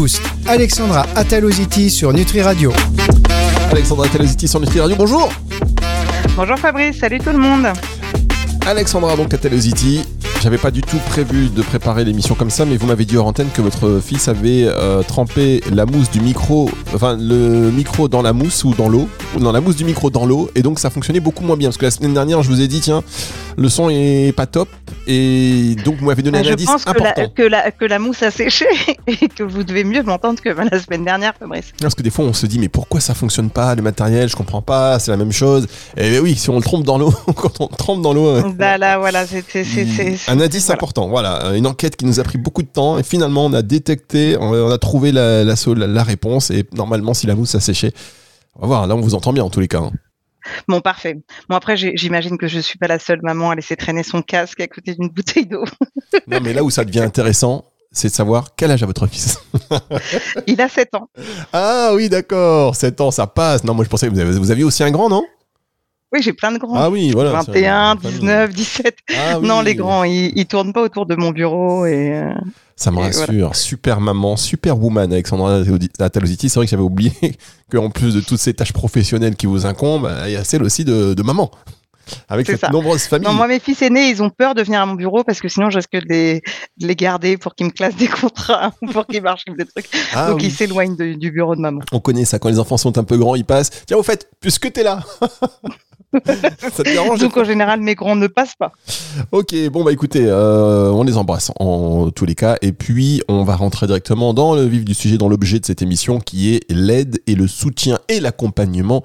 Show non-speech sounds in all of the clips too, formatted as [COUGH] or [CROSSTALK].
Boost. Alexandra Ataloziti sur Nutri Radio. Alexandra Ataloziti sur Nutri Radio, bonjour Bonjour Fabrice, salut tout le monde Alexandra donc Ataloziti, j'avais pas du tout prévu de préparer l'émission comme ça, mais vous m'avez dit hors antenne que votre fils avait euh, trempé la mousse du micro, enfin le micro dans la mousse ou dans l'eau, dans la mousse du micro dans l'eau, et donc ça fonctionnait beaucoup moins bien. Parce que la semaine dernière, je vous ai dit, tiens, le son est pas top, et donc vous m'avez donné Ah, un Je indice pense que important. la, que, la, que la mousse a séché [LAUGHS] et que vous devez mieux m'entendre que la semaine dernière Fabrice. Parce que des fois, on se dit, mais pourquoi ça fonctionne pas, le matériel, je comprends pas, c'est la même chose. Et oui, si on le trompe dans l'eau, [LAUGHS] quand on le trempe dans l'eau. euh, Bah là voilà, c'est c'est- Un indice voilà. important, voilà, une enquête qui nous a pris beaucoup de temps et finalement on a détecté, on a trouvé la, la, la réponse et normalement si la mousse a séché, on va voir, là on vous entend bien en tous les cas. hein. Bon parfait. Bon après j'imagine que je suis pas la seule maman à laisser traîner son casque à côté d'une bouteille d'eau. [LAUGHS] Non mais là où ça devient intéressant, c'est de savoir quel âge a votre fils. Il a 7 ans. ah oui d'accord, 7 ans ça passe. Non moi je pensais que vous, avez- vous aviez aussi un grand non? Oui j'ai plein de grands. Ah oui voilà. c'est 21, une famille. 19, 17. Ah [LAUGHS] oui. Non les grands ils, ils tournent pas autour de mon bureau et euh, Ça me Et rassure. Super maman, super woman, Alexandra Ataloziti. C'est vrai que j'avais oublié [LAUGHS] qu'en plus de toutes ces tâches professionnelles qui vous incombent, il y a celle aussi de, de maman. Avec cette ça. nombreuse famille. Non, moi, mes fils aînés, ils ont peur de venir à mon bureau parce que sinon, je risque de les, de les garder pour qu'ils me classent des contrats [LAUGHS] ou pour qu'ils m'archivent des trucs. Ah Donc, oui. ils s'éloignent du bureau de maman. On connaît ça quand les enfants sont un peu grands, ils passent. Tiens, au fait, puisque t'es là, [LAUGHS] ça te dérange Donc, en général, mes grands ne passent pas. Ok, bon bah écoutez, euh, on les embrasse en tous les cas, et puis on va rentrer directement dans le vif du sujet, dans l'objet de cette émission, qui est l'aide et le soutien et l'accompagnement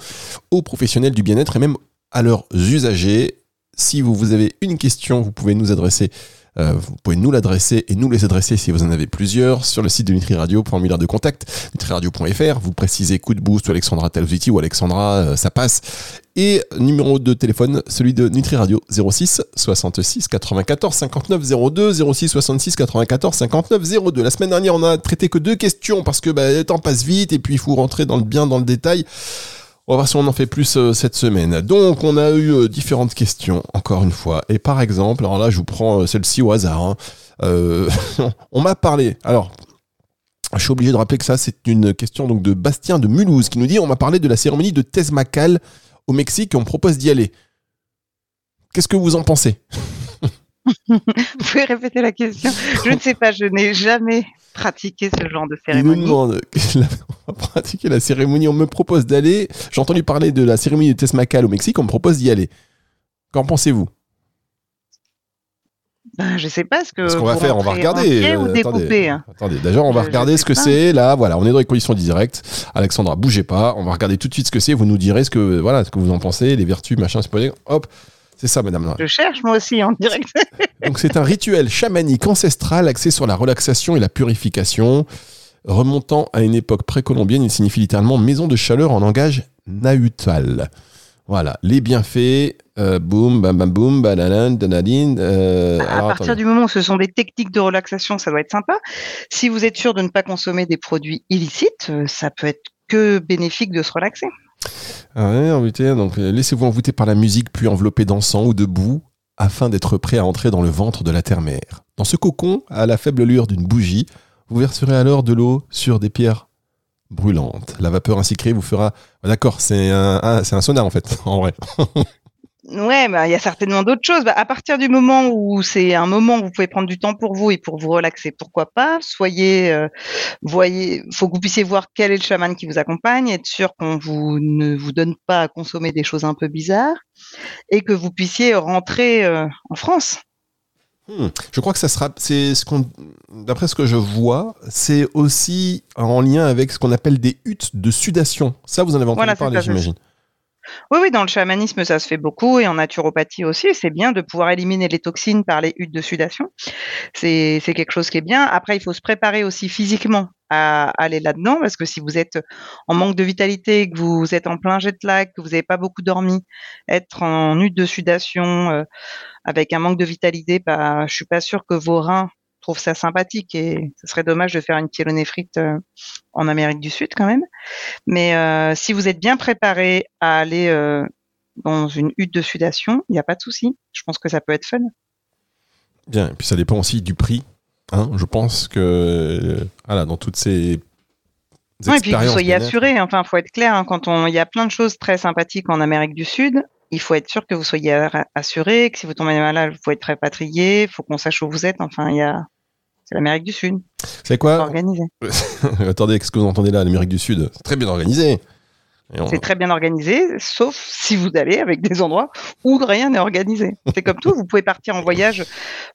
aux professionnels du bien-être et même à leurs usagers. Si vous, vous avez une question, vous pouvez nous adresser. euh, vous pouvez nous l'adresser et nous les adresser si vous en avez plusieurs sur le site de Nutri Radio, formulaire de contact, nutriradio.fr. Vous précisez coup de boost ou Alexandra Taloziti ou Alexandra, ça passe. Et numéro de téléphone, celui de Nutri Radio 06 66 94 59 02 06 66 94 59 02. La semaine dernière, on a traité que deux questions parce que bah, le temps passe vite et puis il faut rentrer dans le bien dans le détail. On va voir si on en fait plus euh, cette semaine. Donc, on a eu euh, différentes questions, encore une fois. Et par exemple, alors là, je vous prends euh, celle-ci au hasard. hein. [LAUGHS] On m'a parlé. Alors, je suis obligé de rappeler que ça, c'est une question donc de Bastien de Mulhouse qui nous dit on m'a parlé de la cérémonie de Tezmacal au Mexique et on propose d'y aller. Qu'est-ce que vous en pensez? [LAUGHS] Vous pouvez répéter la question Je ne sais pas, je n'ai jamais pratiqué ce genre de Il cérémonie. demande [LAUGHS] on va pratiquer la cérémonie. On me propose d'aller. J'ai entendu parler de la cérémonie de Tezmacal au Mexique. On me propose d'y aller. Qu'en pensez-vous? Ben, je sais pas ce que. Ce qu'on va faire, on va regarder. ou euh, attendez, hein attendez. Déjà, on va Je- je regarder ce que c'est. Là, voilà, on est dans les conditions directes. Alexandra, bougez pas. On va regarder tout de suite ce que c'est. Vous nous direz ce que, voilà, ce que vous en pensez, les vertus, machin, c'est Hop, c'est ça, madame. Je cherche moi aussi en direct. [LAUGHS] Donc c'est un rituel chamanique ancestral axé sur la relaxation et la purification. Remontant à une époque précolombienne, il signifie littéralement maison de chaleur en langage nahutal. Voilà, les bienfaits, euh, boum, bam bam boum, bananan, danaline. euh, à alors, partir attendez. du moment où ce sont des techniques de relaxation, ça doit être sympa. Si vous êtes sûr de ne pas consommer des produits illicites, euh, ça peut être que bénéfique de se relaxer. Ah donc euh, laissez-vous envoûter par la musique puis envelopper d'encens ou de boue afin d'être prêt à entrer dans le ventre de la terre-mère. Dans ce cocon, à la faible lueur d'une bougie, vous verserez alors de l'eau sur des pierres brûlantes. La vapeur ainsi créée vous fera... D'accord, c'est un, un- c'est un en fait, [LAUGHS] en vrai. Ouais, bah, il y a certainement d'autres choses. Bah, à partir du moment où c'est un moment où vous pouvez prendre du temps pour vous et pour vous relaxer, pourquoi pas? Soyez, euh, voyez, faut que vous puissiez voir quel est le chaman qui vous accompagne, être sûr qu'on vous ne vous donne pas à consommer des choses un peu bizarres et que vous puissiez rentrer euh, en France. Hmm. Je crois que ça sera... C'est ce qu'on... D'après ce que je vois, c'est aussi en lien avec ce qu'on appelle des huttes de sudation. Ça, vous en avez entendu Voilà, parler, j'imagine. Oui, oui, dans le chamanisme, ça se fait beaucoup et en naturopathie aussi. C'est bien de pouvoir éliminer les toxines par les huttes de sudation. C'est quelque chose qui est bien. Après, il faut se préparer aussi physiquement à aller là-dedans parce que si vous êtes en manque de vitalité, que vous êtes en plein jet lag, que vous n'avez pas beaucoup dormi, être en hutte de sudation euh, avec un manque de vitalité, bah, je suis pas sûre que vos reins trouvent ça sympathique et ce serait dommage de faire une pyélonéphrite euh, en Amérique du Sud quand même. Mais euh, si vous êtes bien préparé à aller euh, dans une hutte de sudation, il n'y a pas de souci. Je pense que ça peut être fun. Bien, et puis ça dépend aussi du prix Hein, je pense que voilà, dans toutes ces Ouais, et puis que vous soyez assuré. Enfin, faut être clair. hein, quand on, il y a plein de choses très sympathiques en Amérique du Sud. Il faut être sûr que vous soyez assuré, que si vous tombez malade, vous pouvez être répatrié. Il faut qu'on sache où vous êtes. Enfin, il y a, c'est l'Amérique du Sud, C'est quoi organisé. [LAUGHS] Attendez, qu'est-ce que vous entendez là, l'Amérique du Sud? C'est très bien organisé. On- C'est très bien organisé, sauf si vous allez avec des endroits où rien n'est organisé. C'est comme tout. Vous pouvez partir en voyage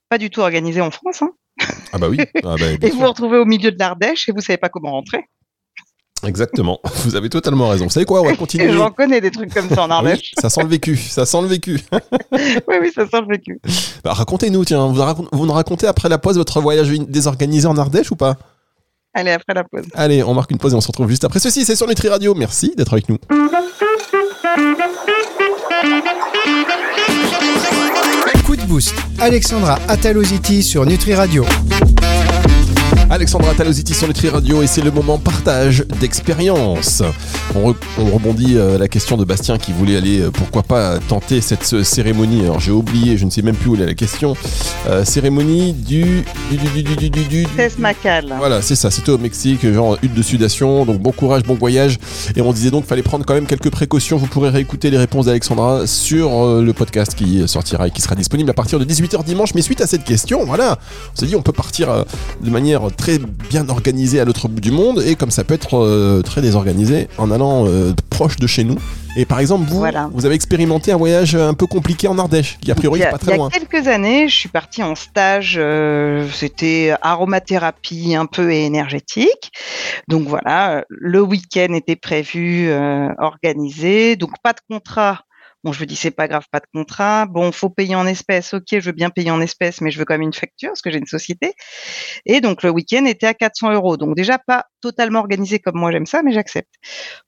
pas du tout organisé en France, hein, Ah bah oui. Ah bah, [LAUGHS] et vous vous retrouvez au milieu de l'Ardèche et vous savez pas comment rentrer. Exactement. [LAUGHS] Vous avez totalement raison. Vous savez quoi? On va [LAUGHS] Et continuer. j'en connais des trucs comme ça en oui, Ardèche. ça sent le vécu. Ça sent le vécu. [LAUGHS] oui, oui, ça sent le vécu. Bah, racontez-nous, tiens. Vous, racon- vous nous racontez après la pause votre voyage désorganisé en Ardèche ou pas? Allez, après la pause. Allez, on marque une pause et on se retrouve juste après ceci. C'est sur Nutri Radio. Merci d'être avec nous. Coup de boost. Alexandra Ataloziti sur Nutri Radio. Alexandra Talositi sur Nutri Radio et c'est le moment partage d'expérience. On, re- on rebondit euh, à la question de Bastien qui voulait aller, euh, pourquoi pas, tenter cette euh, cérémonie. Alors j'ai oublié, je ne sais même plus où est la question. Euh, cérémonie du. du, du, du, du, du, du, du- Tess Macal. Voilà, c'est ça, c'était au Mexique, genre hutte de sudation, donc bon courage, bon voyage. Et on disait donc qu'il fallait prendre quand même quelques précautions. Vous pourrez réécouter les réponses d'Alexandra sur euh, le podcast qui sortira et qui sera disponible à partir de 18h dimanche. Mais suite à cette question, voilà, on s'est dit on peut partir euh, de manière très bien organisée à l'autre bout du monde et comme ça peut être euh, très désorganisé en allant euh, proche de chez nous. Et par exemple, vous, Voilà. vous avez expérimenté un voyage un peu compliqué en Ardèche, qui a priori il y est a, pas il y très a loin. quelques années, je suis partie en stage, euh, c'était aromathérapie un peu énergétique. Donc voilà, le week-end était prévu, organisé. Donc pas de contrat. Bon, je me dis c'est pas grave, pas de contrat. Bon, faut payer en espèces. Ok, je veux bien payer en espèces, mais je veux quand même une facture parce que j'ai une société. Et donc le week-end était à 400 euros. Donc déjà pas totalement organisé comme moi j'aime ça, mais j'accepte.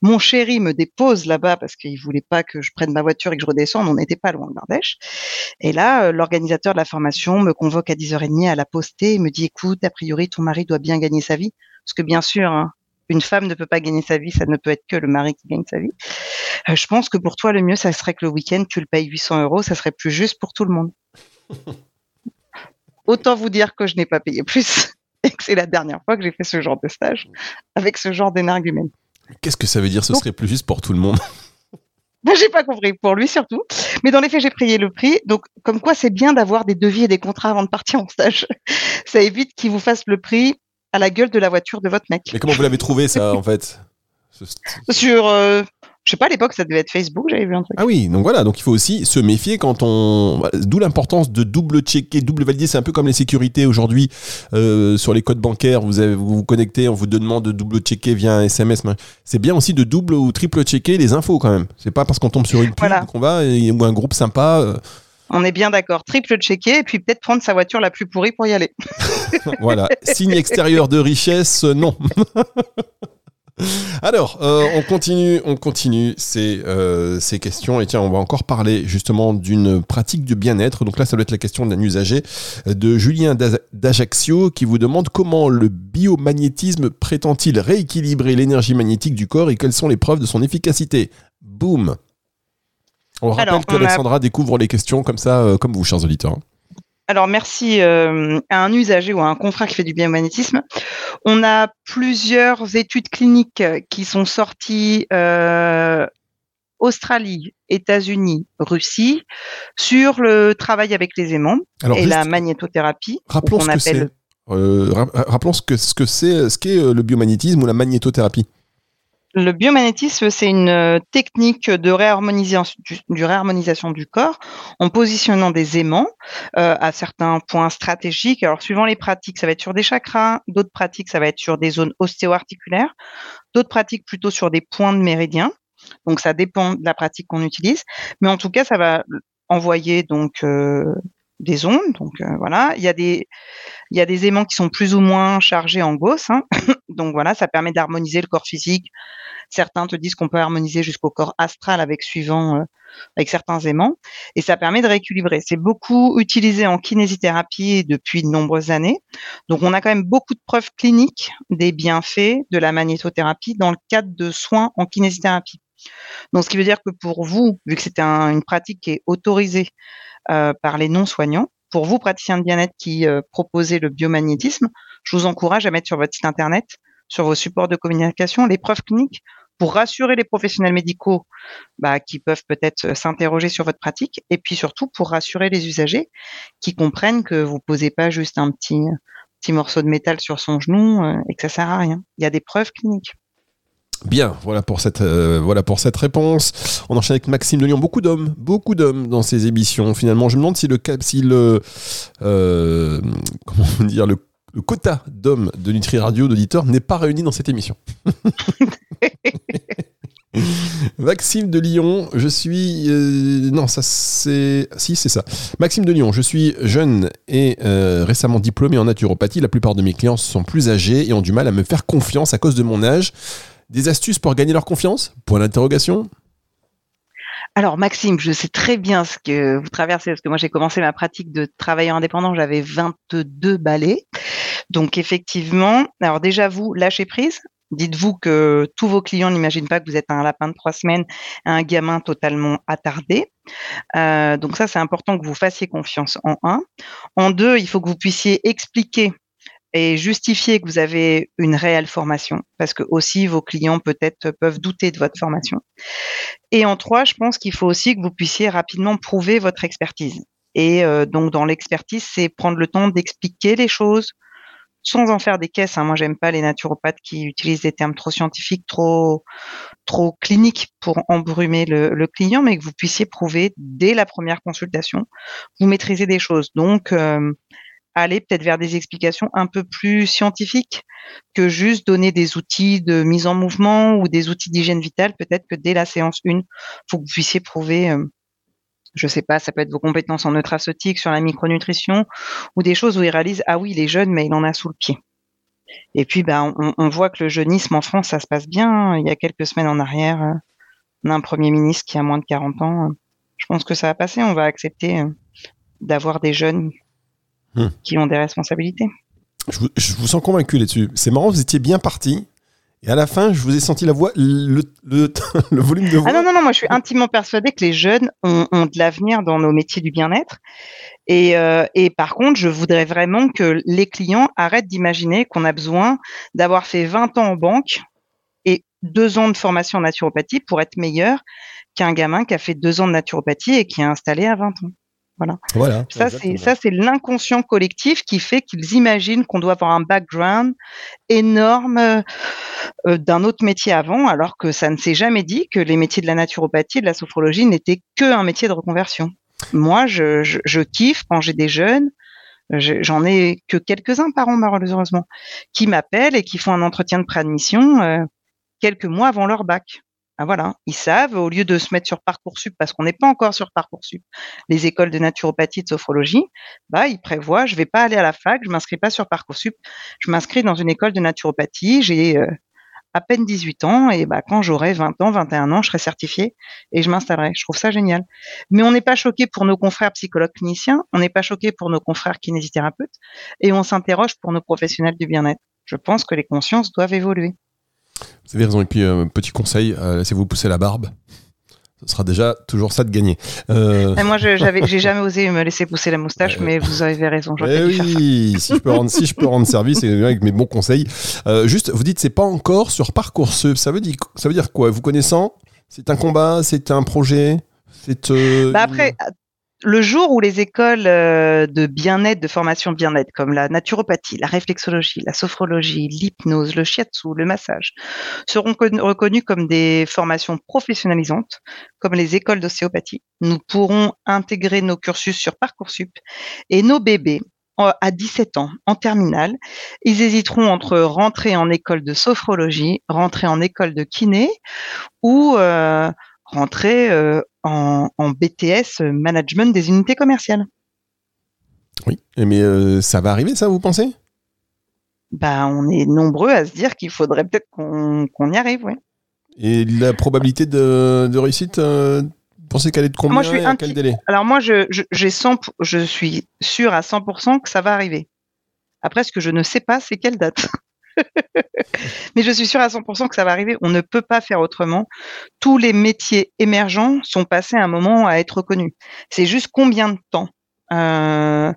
Mon chéri me dépose là-bas parce qu'il voulait pas que je prenne ma voiture et que je redescende. On n'était pas loin de l'Ardèche. Et là, euh, l'organisateur de la formation me convoque à 10h30 à la postée et me dit, écoute, a priori, ton mari doit bien gagner sa vie. Parce que bien sûr, hein, une femme ne peut pas gagner sa vie, ça ne peut être que le mari qui gagne sa vie. Euh, je pense que pour toi, le mieux, ça serait que le week-end, tu le payes 800 euros, ça serait plus juste pour tout le monde. [LAUGHS] Autant vous dire que je n'ai pas payé plus [LAUGHS] et que c'est la dernière fois que j'ai fait ce genre de stage avec ce genre d'énergumène. Qu'est-ce que ça veut dire Ce Donc- serait plus juste pour tout le monde? [LAUGHS] Ben, j'ai pas compris pour lui surtout, mais dans les faits j'ai payé le prix. Donc comme quoi c'est bien d'avoir des devis et des contrats avant de partir en stage. Ça évite qu'ils vous fassent le prix à la gueule de la voiture de votre mec. Mais comment vous l'avez trouvé ça en fait? Ce- Sur, euh, je sais pas à l'époque ça devait être Facebook, j'avais vu un truc. Ah oui, donc voilà, donc il faut aussi se méfier quand on. D'où l'importance de double checker, double valider. C'est un peu comme les sécurités aujourd'hui euh, sur les codes bancaires. Vous, avez, vous vous connectez, on vous demande de double checker via un SMS. C'est bien aussi de double ou triple checker les infos quand même. C'est pas parce qu'on tombe sur une pub Voilà. qu'on va ou un groupe sympa. euh, On est bien d'accord, triple checker et puis peut-être prendre sa voiture la plus pourrie pour y aller. [LAUGHS] voilà, signe extérieur de richesse, non. [LAUGHS] [LAUGHS] Alors, euh, on continue, on continue ces, euh, ces questions. Et tiens, on va encore parler justement d'une pratique de bien-être. Donc là, ça doit être la question d'un usager euh, de Julien d'Ajaccio qui vous demande comment le biomagnétisme prétend-il rééquilibrer l'énergie magnétique du corps et quelles sont les preuves de son efficacité? Boum On rappelle Alors, que a- découvre les questions comme ça, euh, comme vous, chers auditeurs. Alors merci euh, à un usager ou à un confrère qui fait du biomagnétisme. On a plusieurs études cliniques qui sont sorties euh, Australie, États-Unis, Russie sur le travail avec les aimants Alors, et la magnétothérapie. Rappelons ce appelle- Euh, ra- rappelons ce que ce que c'est, ce qu'est le biomagnétisme ou la magnétothérapie. Le biomagnétisme, c'est une euh, technique de réharmonisation du, réharmonisation du corps en positionnant des aimants euh, à certains points stratégiques. Alors, suivant les pratiques, ça va être sur des chakras, d'autres pratiques, ça va être sur des zones ostéo-articulaires, d'autres pratiques plutôt sur des points de méridien. Donc, ça dépend de la pratique qu'on utilise, mais en tout cas, ça va envoyer donc euh, des ondes. Donc euh, voilà, il y a des aimants qui sont plus ou moins chargés en Gauss. hein. [LAUGHS] donc voilà, ça permet d'harmoniser le corps physique. Certains te disent qu'on peut harmoniser jusqu'au corps astral avec suivant euh, avec certains aimants et ça permet de rééquilibrer. C'est beaucoup utilisé en kinésithérapie depuis de nombreuses années. Donc on a quand même beaucoup de preuves cliniques des bienfaits de la magnétothérapie dans le cadre de soins en kinésithérapie. Donc ce qui veut dire que pour vous, vu que c'est un- une pratique qui est autorisée euh, par les non-soignants, pour vous, praticiens de bien-être qui euh, proposez le biomagnétisme, je vous encourage à mettre sur votre site internet, sur vos supports de communication, les preuves cliniques pour rassurer les professionnels médicaux bah, qui peuvent peut-être euh, s'interroger sur votre pratique, et puis surtout pour rassurer les usagers qui comprennent que vous posez pas juste un petit, morceau de métal sur son genou et que ça sert à rien. Il y a des preuves cliniques. Bien, voilà pour cette euh, voilà pour cette réponse. On enchaîne avec Maxime de Lyon. Beaucoup d'hommes, beaucoup d'hommes dans ces émissions. Finalement, je me demande si le si le comment dire le le quota d'hommes de Nutri Radio d'auditeurs n'est pas réuni dans cette émission. [LAUGHS] Maxime de Lyon, je suis... Euh, non, ça c'est... Si, c'est ça. Maxime de Lyon, je suis jeune et euh, récemment diplômé en naturopathie. La plupart de mes clients sont plus âgés et ont du mal à me faire confiance à cause de mon âge. Des astuces pour gagner leur confiance? Point d'interrogation alors Maxime, je sais très bien ce que vous traversez parce que moi j'ai commencé ma pratique de travailleur indépendant, j'avais 22 balais. Donc effectivement, alors déjà vous lâchez prise. Dites-vous que tous vos clients n'imaginent pas que vous êtes un lapin de trois semaines, un gamin totalement attardé. Euh, donc ça, c'est important que vous fassiez confiance en un. En deux, il faut que vous puissiez expliquer et justifier que vous avez une réelle formation, parce que aussi vos clients peut-être peuvent douter de votre formation. Et en trois, je pense qu'il faut aussi que vous puissiez rapidement prouver votre expertise. Et euh, donc dans l'expertise, c'est prendre le temps d'expliquer les choses sans en faire des caisses. Hein. Moi, j'aime pas les naturopathes qui utilisent des termes trop scientifiques, trop trop cliniques pour embrumer le, client, mais que vous puissiez prouver dès la première consultation, vous maîtrisez des choses. Donc euh, aller peut-être vers des explications un peu plus scientifiques que juste donner des outils de mise en mouvement ou des outils d'hygiène vitale. Peut-être que dès la séance 1, faut que vous puissiez prouver, euh, je sais pas, ça peut être vos compétences en nutraceutique, sur la micronutrition ou des choses où ils réalisent, ah oui, il est jeune, mais il en a sous le pied. Et puis, ben, on, voit que le jeunisme en France, ça se passe bien. Il y a quelques semaines en arrière, euh, on a un premier ministre qui a moins de 40 ans. Je pense que ça va passer. On va accepter euh, d'avoir des jeunes Hmm. qui ont des responsabilités. Je vous, sens convaincu là-dessus. C'est marrant, vous étiez bien parti. Et à la fin, je vous ai senti la voix, le, le, [LAUGHS] volume de voix. Ah non, non, non, moi je suis intimement persuadée que les jeunes ont, de l'avenir dans nos métiers du bien-être. Et, euh, et, par contre, je voudrais vraiment que les clients arrêtent d'imaginer qu'on a besoin d'avoir fait 20 ans en banque et deux ans de formation en naturopathie pour être meilleur qu'un gamin qui a fait deux ans de naturopathie et qui est installé à 20 ans. Voilà. ça, c'est ça, c'est l'inconscient collectif qui fait qu'ils imaginent qu'on doit avoir un background énorme euh, d'un autre métier avant, alors que ça ne s'est jamais dit que les métiers de la naturopathie et de la sophrologie n'étaient que un métier de reconversion. Moi, je, je, kiffe quand j'ai des jeunes. J'en ai que quelques-uns par an, malheureusement, qui m'appellent et qui font un entretien de préadmission euh, quelques mois avant leur bac. Ah, voilà, ils savent, au lieu de se mettre sur Parcoursup, parce qu'on n'est pas encore sur Parcoursup, les écoles de naturopathie, de sophrologie, bah, ils prévoient, je vais pas aller à la fac, je m'inscris pas sur Parcoursup, je m'inscris dans une école de naturopathie, j'ai euh, à peine 18 ans, et bah, quand j'aurai 20 ans, 21 ans, je serai certifié et je m'installerai. Je trouve ça génial. Mais on n'est pas choqué pour nos confrères psychologues cliniciens, on n'est pas choqué pour nos confrères kinésithérapeutes, et on s'interroge pour nos professionnels du bien-être. Je pense que les consciences doivent évoluer. Vous avez raison. Et puis, euh, petit conseil, euh, laissez-vous pousser la barbe. Ce sera déjà toujours ça de gagner. Euh, moi, je j'ai jamais osé me laisser pousser la moustache, mais vous avez raison. Eh oui, si je peux rendre, si je peux rendre service avec mes bons conseils. juste, vous dites c'est pas encore sur Parcoursup. Ça veut dire, ça veut dire quoi? Vous connaissant? C'est un combat? C'est un projet? C'est. Bah après, le jour où les écoles euh, de bien-être, de formation bien-être, comme la naturopathie, la réflexologie, la sophrologie, l'hypnose, le shiatsu, le massage, seront reconnues comme des formations professionnalisantes, comme les écoles d'ostéopathie, nous pourrons intégrer nos cursus sur Parcoursup et nos bébés à 17 ans, en terminale, ils hésiteront entre rentrer en école de sophrologie, rentrer en école de kiné ou euh, rentrer euh, en, BTS euh, management des unités commerciales. Oui, mais euh, ça va arriver, ça, vous pensez? Bah, On est nombreux à se dire qu'il faudrait peut-être qu'on y arrive, oui. Et la probabilité de, réussite, vous pensez qu'elle est de combien moi, je suis et quel délai? Alors moi, je, je, je suis sûr à 100% que ça va arriver. Après, ce que je ne sais pas, c'est quelle date. [LAUGHS] Mais je suis sûre à 100% que ça va arriver. On ne peut pas faire autrement. Tous les métiers émergents sont passés un moment à être reconnus. C'est juste combien de temps euh,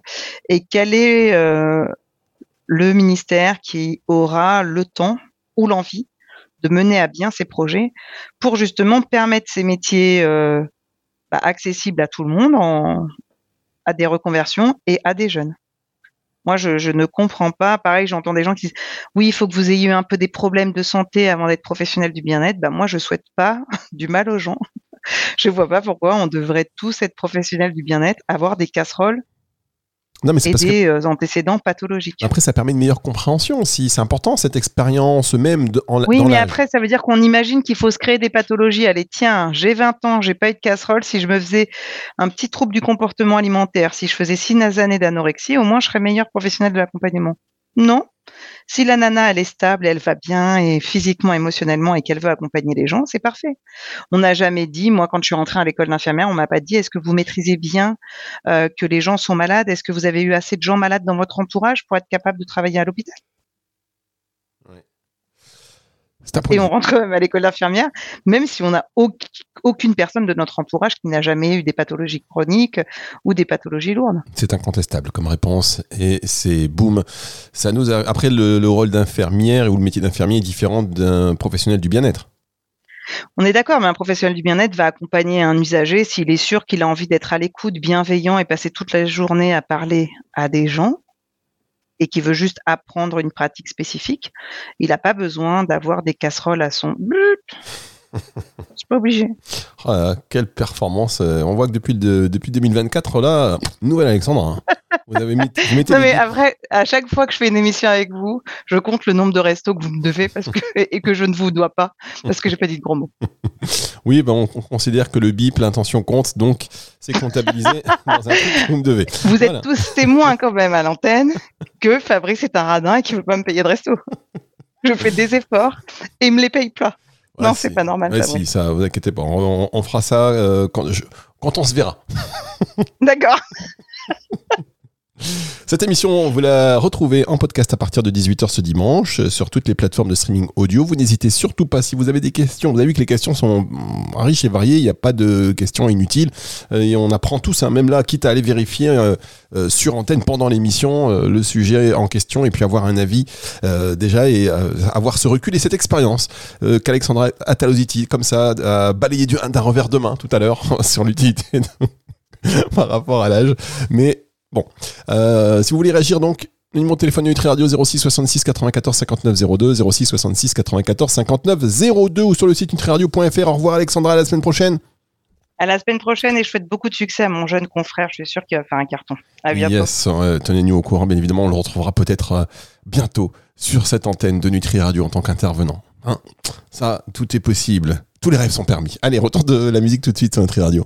et quel est euh, le ministère qui aura le temps ou l'envie de mener à bien ces projets pour justement permettre ces métiers euh, bah, accessibles à tout le monde, à des reconversions et à des jeunes? Moi, je, ne comprends pas. Pareil, j'entends des gens qui disent oui, il faut que vous ayez eu un peu des problèmes de santé avant d'être professionnel du bien-être. Bah, moi, je souhaite pas [LAUGHS] du mal aux gens. je vois pas pourquoi on devrait tous être professionnels du bien-être, avoir des casseroles Non, mais c'est et parce que des euh, antécédents pathologiques. après, ça permet une meilleure compréhension aussi. C'est important cette expérience même de, en, Oui, dans mais après, ça veut dire qu'on imagine qu'il faut se créer des pathologies. Allez, tiens, j'ai 20 ans, j'ai pas eu de casserole. Si je me faisais un petit trouble du comportement alimentaire, si je faisais six années d'anorexie, au moins je serais meilleur professionnel de l'accompagnement. Non. Si la nana, elle est stable, elle va bien et physiquement, émotionnellement et qu'elle veut accompagner les gens, c'est parfait. On n'a jamais dit, moi, quand je suis rentrée à l'école d'infirmière, on m'a pas dit, est-ce que vous maîtrisez bien euh, que les gens sont malades? Est-ce que vous avez eu assez de gens malades dans votre entourage pour être capable de travailler à l'hôpital? Et on rentre quand même à l'école d'infirmière, même si on n'a auc- aucune personne de notre entourage qui n'a jamais eu des pathologies chroniques ou des pathologies lourdes. C'est incontestable comme réponse et c'est boum. Ça nous a- Après, le, le rôle d'infirmière ou le métier d'infirmier est différent d'un professionnel du bien-être. On est d'accord, mais un professionnel du bien-être va accompagner un usager s'il est sûr qu'il a envie d'être à l'écoute, bienveillant et passer toute la journée à parler à des gens et qui veut juste apprendre une pratique spécifique. Il n'a pas besoin d'avoir des casseroles à son C'est [LAUGHS] pas obligé. Oh là quelle performance. euh, On voit que depuis, depuis 2024, là, nouvelle Alexandre. hein. Vous, avez mis, vous mettez Non, mais après, à chaque fois que je fais une émission avec vous, je compte le nombre de restos que vous me devez parce que, et que je ne vous dois pas parce que j'ai pas dit de gros mots. [LAUGHS] Oui, ben, on, on considère que le bip, l'intention compte, donc c'est comptabilisé [LAUGHS] dans un truc que vous me devez. Vous êtes tous témoins quand même à l'antenne que Fabrice est un radin et qu'il veut pas me payer de resto. Je fais des efforts et il me les paye pas. Ouais, non, c'est pas normal. Ouais, Fabrice. si, ça, vous inquiétez pas. On, on fera ça euh, quand, je- quand on se verra. D'accord. [LAUGHS] Cette émission, vous la retrouvez en podcast à partir de 18h ce dimanche euh, sur toutes les plateformes de streaming audio. Vous n'hésitez surtout pas si vous avez des questions. Vous avez vu que les questions sont mm, riches et variées. Il n'y a pas de questions inutiles. Euh, Et on apprend tous, hein, même là, quitte à aller vérifier euh, euh, sur antenne pendant l'émission euh, le sujet en question et puis avoir un avis déjà et avoir ce recul et cette expérience qu'Alexandra Ataloziti, comme ça, a balayé du- d'un revers de main tout à l'heure [LAUGHS] sur l'utilité [LAUGHS] par rapport à l'âge. Mais Bon, Euh, si vous voulez réagir donc, numéro de téléphone Nutri Radio 06 66 94 59 02, 06 66 94 59 02 ou sur le site nutriradio.fr. Au revoir Alexandra, à la semaine prochaine. À la semaine prochaine et je souhaite beaucoup de succès à mon jeune confrère. Je suis sûr qu'il va faire un carton. À bientôt. Yes, euh, tenez-nous au courant, bien évidemment, on le retrouvera peut-être euh, bientôt sur cette antenne de Nutri Radio en tant qu'intervenant. Hein Ça, tout est possible. Tous les rêves sont permis. Allez, retour de la musique tout de suite sur Nutri Radio.